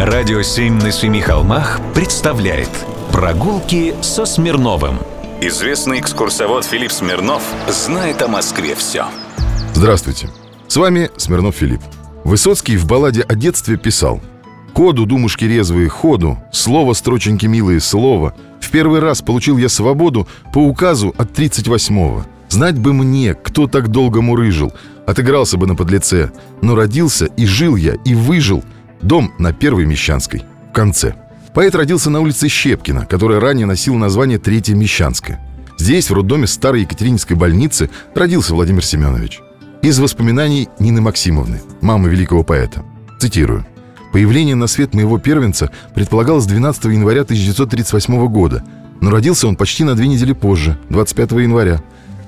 Радио «Семь на семи холмах» представляет Прогулки со Смирновым Известный экскурсовод Филипп Смирнов знает о Москве все Здравствуйте, с вами Смирнов Филипп. Высоцкий в балладе о детстве писал «Ходу, думушки резвые, ходу, слово строченьки милые, слово. В первый раз получил я свободу по указу от 38-го Знать бы мне, кто так долго мурыжил. Отыгрался бы на подлеце Но родился и жил я, и выжил Дом на Первой Мещанской, в конце Поэт родился на улице Щепкина, которая ранее носила название Третья Мещанская Здесь, в роддоме старой Екатерининской больницы, родился Владимир Семенович Из воспоминаний Нины Максимовны, мамы великого поэта Цитирую Появление на свет моего первенца предполагалось 12 января 1938 года, но родился он почти на две недели позже, 25 января.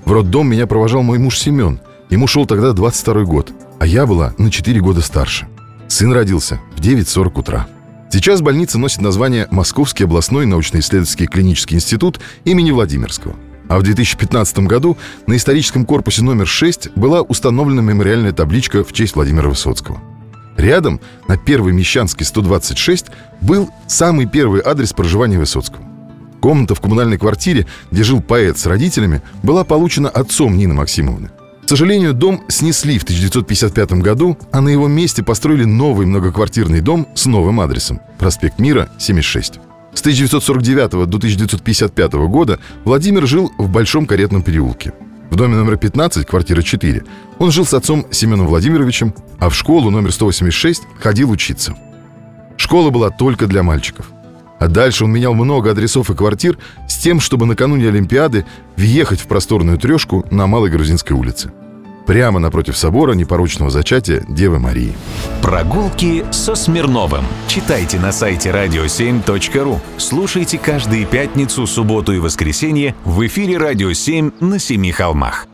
В роддом меня провожал мой муж Семен. Ему шел тогда 22 год, а я была на 4 года старше. Сын родился в 9.40 утра. Сейчас больница носит название Московский областной научно-исследовательский клинический институт имени Владимирского. А в 2015 году на историческом корпусе номер 6 была установлена мемориальная табличка в честь Владимира Высоцкого. Рядом, на Первой Мещанской 126, был самый первый адрес проживания Высоцкого. Комната в коммунальной квартире, где жил поэт с родителями, была получена отцом Нины Максимовны. К сожалению, дом снесли в 1955 году, а на его месте построили новый многоквартирный дом с новым адресом – проспект Мира, 76. С 1949 до 1955 года Владимир жил в Большом каретном переулке. В доме номер 15, квартира 4, он жил с отцом Семеном Владимировичем, а в школу номер 186 ходил учиться. Школа была только для мальчиков. А дальше он менял много адресов и квартир с тем, чтобы накануне Олимпиады въехать в просторную трешку на Малой Грузинской улице. Прямо напротив собора непорочного зачатия Девы Марии. Прогулки со Смирновым. Читайте на сайте radio7.ru. Слушайте каждые пятницу, субботу и воскресенье в эфире «Радио 7» на Семи холмах.